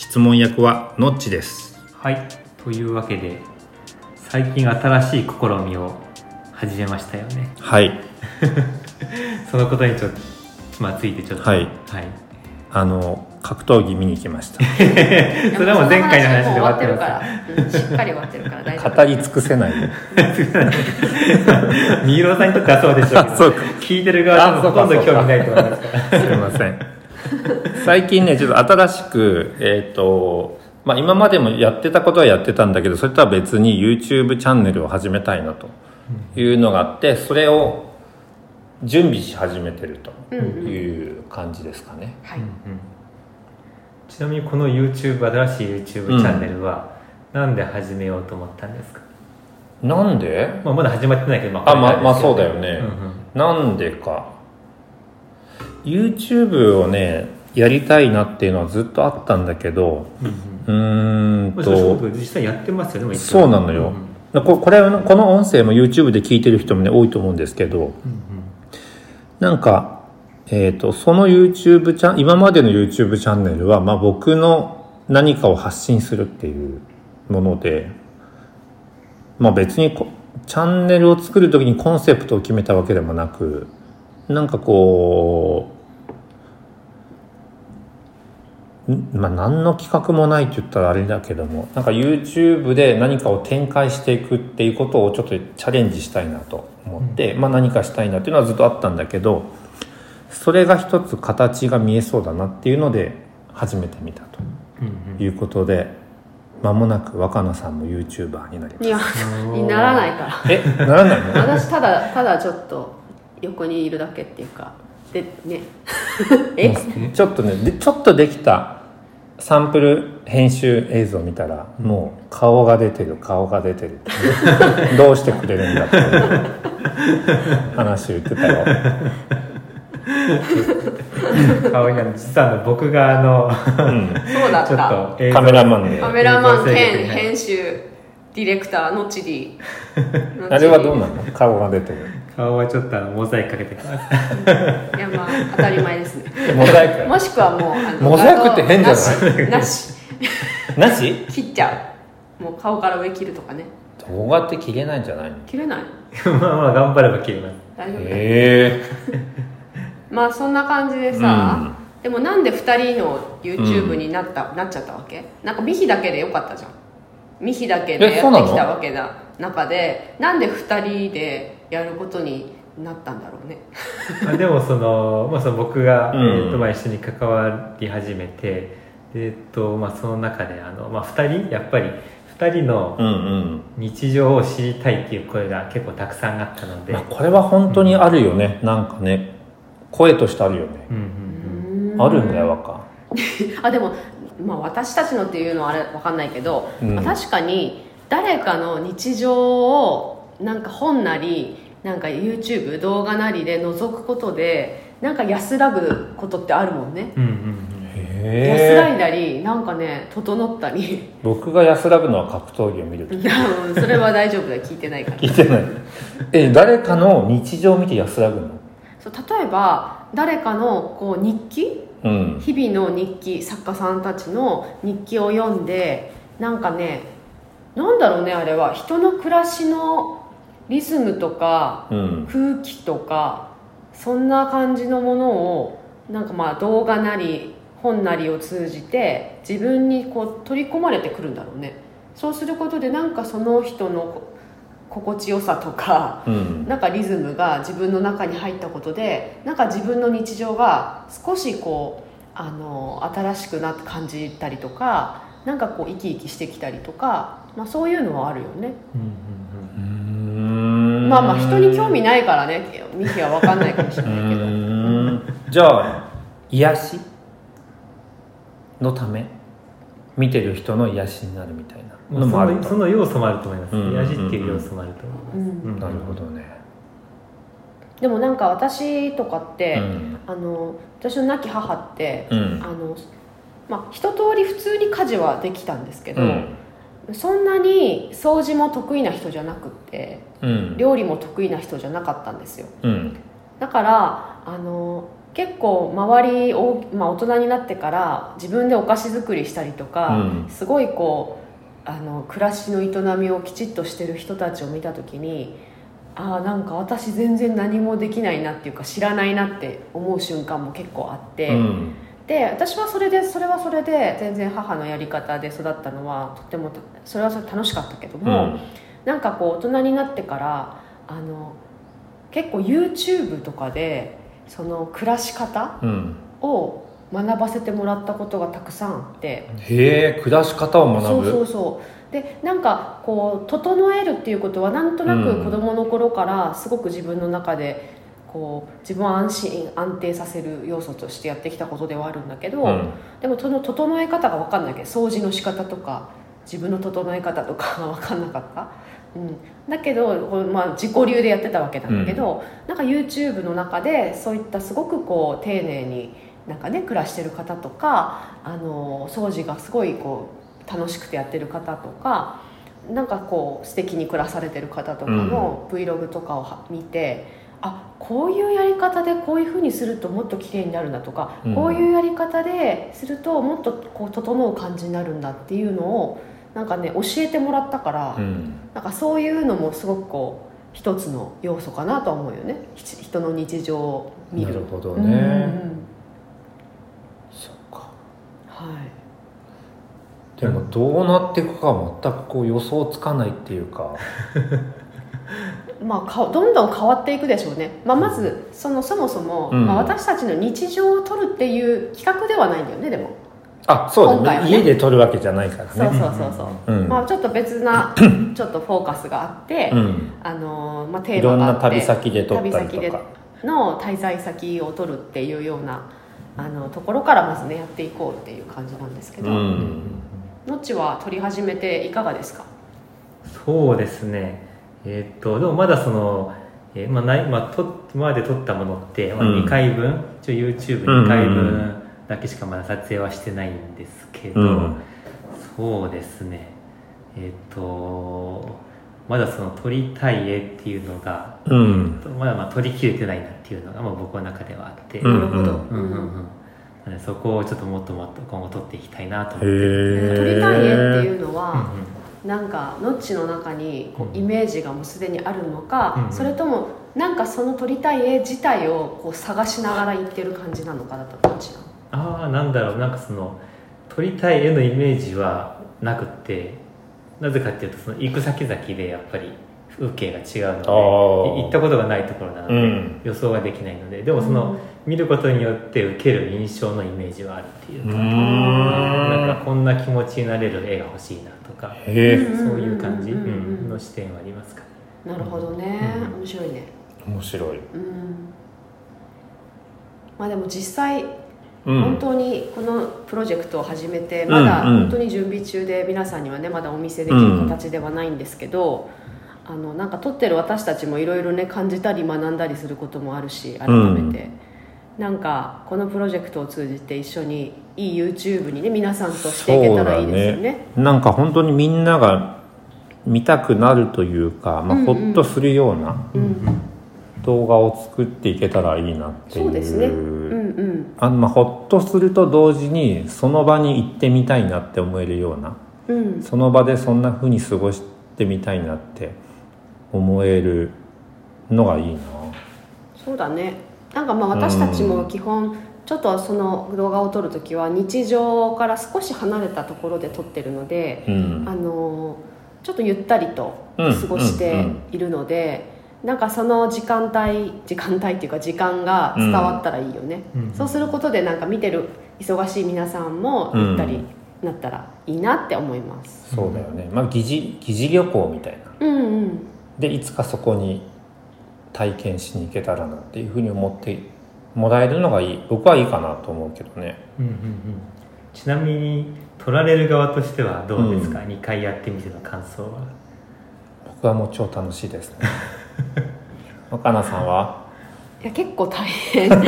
質問役はのっちです。はい。というわけで最近新しい試みを始めましたよね。はい。そのことにちょっと、まあ、ついてちょっと。はい。はい、あの格闘技見に行きました。それはもう前回の話で終わってるからら、うんしっかり終わってるから大丈夫。語り尽くせない。三浦さんにとってはそうでしょうけどあそうか。聞いてる側はほとんど興味ないと思いますから。すいません 最近ねちょっと新しくえっ、とまあ今までもやってたことはやってたんだけどそれとは別に YouTube チャンネルを始めたいなというのがあってそれを準備し始めてるという感じですかね、はい、ちなみにこの YouTube 新しい YouTube チャンネルは、なんで始めようと思ったんですか、なんで？まあ、まだ始まってないけど、まあまあまあこそうだよね、うんうん。なんでか YouTube をねやりたいなっていうのはずっとあったんだけどうーんまあと実際やってますよねそうなのよ、ここれこの音声も YouTube で聞いてる人もね多いと思うんですけどうんうん。なんか、えー、とその YouTube チャン今までの YouTube チャンネルは、まあ、僕の何かを発信するっていうもので、まあ、別にこチャンネルを作る時にコンセプトを決めたわけでもなくなんかこうんまあ、何の企画もないって言ったらあれだけどもなんか YouTube で何かを展開していくっていうことをちょっとチャレンジしたいなと思って、まあ、何かしたいなっていうのはずっとあったんだけどそれが一つ形が見えそうだなっていうので始めてみたとうんうんいうことで間もなく若菜さんも YouTuber になります。いや にならないから。えならないの？私ただただちょっと横にいるだけっていうか。でね。え？ちょっとねでちょっとできた。サンプル編集映像見たらもう顔が出てる顔が出てる どうしてくれるんだって話言ってたよ。顔にあの実は僕があのうん。ちょっそうだったカメラマンで。カメラマン兼編集ディレクターのチリ。あれはどうなの？顔が出てる顔はちょっとあのモザイクかけてきますい。やまあ当たり前ですね。モザイク。もしくはもうあのモザイクって変じゃない？なし。なし？切っちゃう。もう顔から上切るとかね。動画って切れないんじゃないの？切れない。まあまあ頑張れば切ります。大丈夫、へ まあそんな感じでさ、でもなんで2人の YouTube になった、なっちゃったわけ？なんかミヒだけでよかったじゃん。ミヒだけでやってきたわけな中でなんで2人でやることになったんだろうね。ま あでもその,、まあ、その僕が、うん。えーとまあ、一緒に関わり始めてでえっとまあ、その中であの、まあ、2人やっぱり2人のうんうん。日常を知りたいっていう声が結構たくさんあったので、まあこれは本当にあるよね、なんかね声としてあるよね、うんうん。うん。あるんだよ若。あでも、まあ、私たちのっていうのはあれわかんないけど、うん。まあ確かに誰かの日常をなんか本なりなんか YouTube 動画なりで覗くことでなんか安らぐことってあるもんね。うんうんうん。安らいだりなんかね整ったり。僕が安らぐのは格闘技を見ると それは大丈夫だよ。聞いてないから。聞いてない。え誰かの日常を見て安らぐの？そう例えば誰かのこう日記？うん。日々の日記作家さんたちの日記を読んでなんかねなんだろうねあれは。人の暮らしのリズムとかうん。空気とかそんな感じのものをなんかまあ動画なり本なりを通じて自分にこう取り込まれてくるんだろうね。そうすることでなんかその人のこ心地よさとかうん。なんかリズムが自分の中に入ったことでなんか自分の日常が少しこうあの新しくなって感じたりとかなんかこう生き生きしてきたりとか、まあ、そういうのはあるよね。うんうんまあまあ人に興味ないからねミキは分かんないかもしれうないけど。じゃあ癒しのため見てる人の癒しになるみたいなのもあると。のその要素もあると思います、うん。癒しっていう要素もあると思います、うん。なるほどね、でもなんか私とかって、うん。あの私の亡き母って、うん。あのまあ一通り普通に家事はできたんですけど、うんそんなに掃除も得意な人じゃなくってうん。料理も得意な人じゃなかったんですよ。うん。だからあの結構周りを、まあ、大人になってから自分でお菓子作りしたりとか、うん。すごいこうあの暮らしの営みをきちっとしてる人たちを見た時にああなんか私全然何もできないなっていうか知らないなって思う瞬間も結構あって、うんで私はそれでそれはそれで全然母のやり方で育ったのはとってもそれはそれで楽しかったけども、なんかこう大人になってからあの結構 YouTube とかでその暮らし方うん。を学ばせてもらったことがたくさんあってへえ暮らし方を学ぶ？そうそうそう。でなんかこう整えるっていうことはなんとなうん。く子供の頃からすごく自分の中でこう自分を安心安定させる要素としてやってきたことではあるんだけど、うん。でもその整え方が分かんないけど掃除の仕方とか自分の整え方とかが分かんなかった、うん、だけど、まあ、自己流でやってたわけなんだけど、なんか YouTube の中でそういったすごくこう丁寧になんかね暮らしてる方とかあの掃除がすごいこう楽しくてやってる方とかなんかこう素敵に暮らされてる方とかの Vlog とかをは見て、あこういうやり方でこういうふうにするともっと綺麗になるんだとか、うん。こういうやり方でするともっとこう整う感じになるんだっていうのをなんかね教えてもらったから、うん。なんかそういうのもすごくこう一つの要素かなとは思うよね。ひ人の日常を見る。なるほどうんうん。そっか。はい。でもどうなっていくかは全くこう予想つかないっていうか まあ、かどんどん変わっていくでしょうね、まあ、まずそのそもそも、うん。まあ、私たちの日常を撮るっていう企画ではないんだよねでも、あそうだね。ね。家で撮るわけじゃないからね。そうそうそうそう、うん。まあ、ちょっと別な ちょっとフォーカスがあって、うん。あのーまあ、テいろんなーマがあって旅先で撮ったり旅先でとかの滞在先を取るっていうようなあのところからまずねやっていこうっていう感じなんですけど、うん。のっちは撮り始めていかがですか？そうですねえーっとでもまだその、えーまあないまあ、と今まで撮ったものって、まあ、うん。2回分、一応 YouTube2 回分だけしかまだ撮影はしてないんですけど、うん。そうですね。えーっとまだその撮りたい絵っていうのがうん。まだまあ撮りきれてないなっていうのが、まあ、僕の中ではあって、うんなるほど、うんうんうん。なのでそこをちょっともっともっと今後撮っていきたいなと思って、撮りたい絵っていうのうんは、なんかノッチの中にこうんうイメージがもうすでにあるのか、うんそれともなんかその撮りたい絵自体をこう探しながら行ってる感じなのかだとどっちな。のああなんだろう。なんかその撮りたい絵のイメージはなくってなぜかっていうとその行く先々でやっぱり風景が違うので行ったことがないところなので、うん。予想ができないので。でもその、見ることによって受ける印象のイメージはあるっていううか、ん。なんかこんな気持ちになれる絵が欲しいなとか、そういう感じ、の視点はありますかね。なるほどね、うん。面白いね。面白い。うん。まあでも実際うん。本当にこのプロジェクトを始めてんまだうん本当に準備中で皆さんにはねまだお見せできる形ではないんですけど、あのなんか撮ってる私たちもいろいろね感じたり学んだりすることもあるし改めて、なんかこのプロジェクトを通じて一緒にいい YouTube にね皆さんとしていけたらいいですよね。なんか本当にみんなが見たくなるというか、まあ、うん。うんほっとするようなうん動画を作っていけたらいいなっていう。そうですね。うんうん。あのまあ、ほっとすると同時にその場に行ってみたいなって思えるようなうん。その場でそんな風に過ごしてみたいなって思えるのがいいな。そうだねなんかまあ私たちも基本ちょっとその動画を撮る時は日常から少し離れたところで撮ってるので、うん。あのちょっとゆったりとうん過ごしているので、なんかその時間帯時間帯っていうか時間が伝わったらいいよね、うん。そうすることでなんか見てる忙しい皆さんもゆったりなったらいいなって思います。そうだよね、まあ、疑似疑似旅行みたいな。うんうん。でいつかそこに体験しに行けたらなっていう風に思ってもらえるのがいい。僕はいいかなと思うけどね。うんうんうん。ちなみに取られる側としてはどうですか、2回やってみての感想は？僕はもう超楽しいですね。若菜さんは？いや結構大変。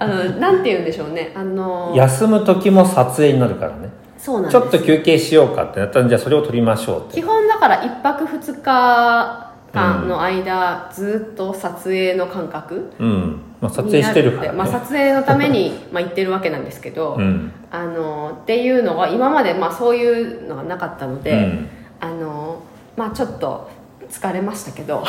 あのなんて言うんでしょうね。あの休む時も撮影になるからね。そうなんです。ちょっと休憩しようかってなったらじゃあそれを撮りましょうって。基本だから1泊2日間の間、ずっと撮影の感覚うん、まあ、撮影してるから、ね。まあ、撮影のために まあ行ってるわけなんですけど、うん。あのっていうのは今までまあそういうのがなかったので、うん。あのまあちょっと疲れましたけど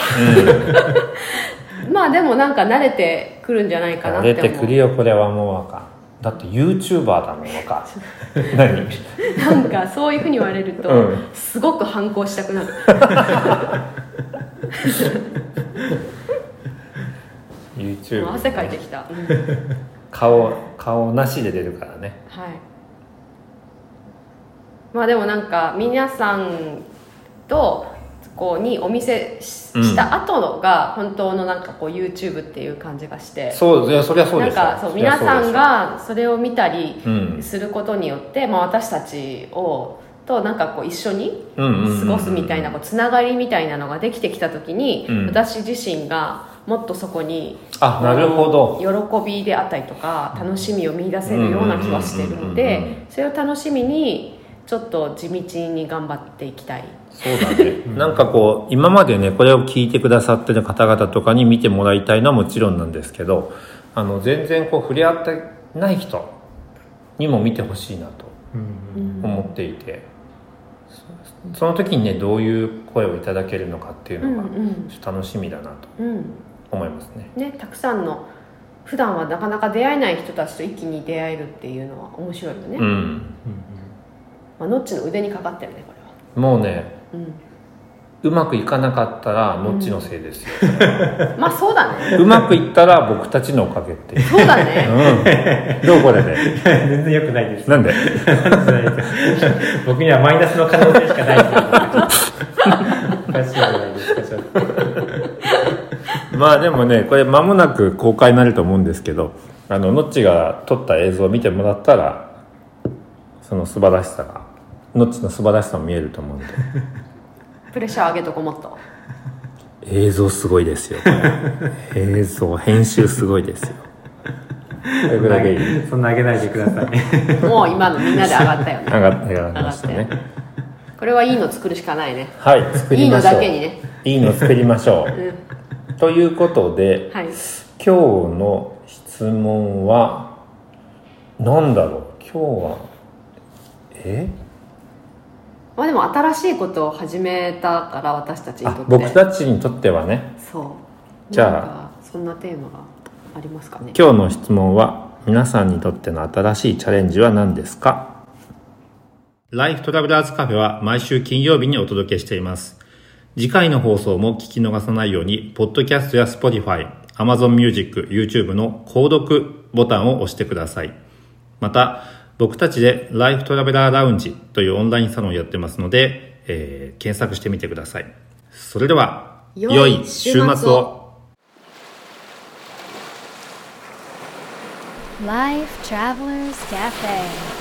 まあでもなんか慣れてくるんじゃないかなって思う。慣れてくるよこれはもうあかんだって YouTuber だもんか 何？なんかそういうふうに言われると、うん。すごく反抗したくなる YouTube もう汗かいてきた、うん。顔顔なしで出るからね。はい。まあでもなんか皆さんとこうにお見せした後のが本当のなんかこう YouTube っていう感じがして。そういやそりゃそうなんですよ。かそう皆さんがそれを見たりうん。することによって、まあ、私たちをとなんかこう一緒にうんうんうんうん。過ごすみたいなこうつながりみたいなのができてきた時に、うん。私自身がもっとそこにあなるほど。喜びであったりとか楽しみを見出せるような気はしてるのうんうんうんうんうん。でそれを楽しみにちょっと地道に頑張っていきたい。そうだね。なんかこう今までねこれを聞いてくださってる方々とかに見てもらいたいのはもちろんなんですけどあの全然こう触れ合ってない人にも見てほしいなとうん。思っていて、そその時にねどういう声をいただけるのかっていううんのがうんちょっと楽しみだなとうん。思いますね。ねたくさんの普段はなかなか出会えない人たちと一気に出会えるっていうのは面白いよね、うん。まあ、ノッチの腕にかかってるねこれもうねは、うんうまくいかなかったらノッチのせいですよ、まあそうだね。うまくいったら僕たちのおかげっていう、そうだね。うん、どうこれで？全然良くないです。なんで？僕にはマイナスの可能性しかない。おかしいじゃないですかちょっと。まあでもねこれ間もなく公開になると思うんですけどあのノッチが撮った映像を見てもらったらその素晴らしさがノッチの素晴らしさも見えると思うんでプレッシャー上げとこもっと映像すごいですよ映像編集すごいですよ。それぐらいでいいそんな上げないでください。もう今のみんなで上がったよね。上が上がりましたね。これはいいの作るしかないね。はい作いいのりましょう。だけにね。いいの作りましょう。ん。うということではい。今日の質問は何だろう？今日はえ？まあでも新しいことを始めたから私たちにあとって。僕たちにとってはね。そう。じゃあそんなテーマがありますかね。今日の質問は皆さんにとっての新しいチャレンジは何ですか？ライフトラベラーズカフェは毎週金曜日にお届けしています。次回の放送も聞き逃さないように、ポッドキャストや Spotify、Amazon Music、YouTube の購読ボタンを押してください。また、僕たちでライフトラベラーラウンジというオンラインサロンをやってますので、えー検索してみてください。それでは、良い良い週末を。Life Travelers Cafe.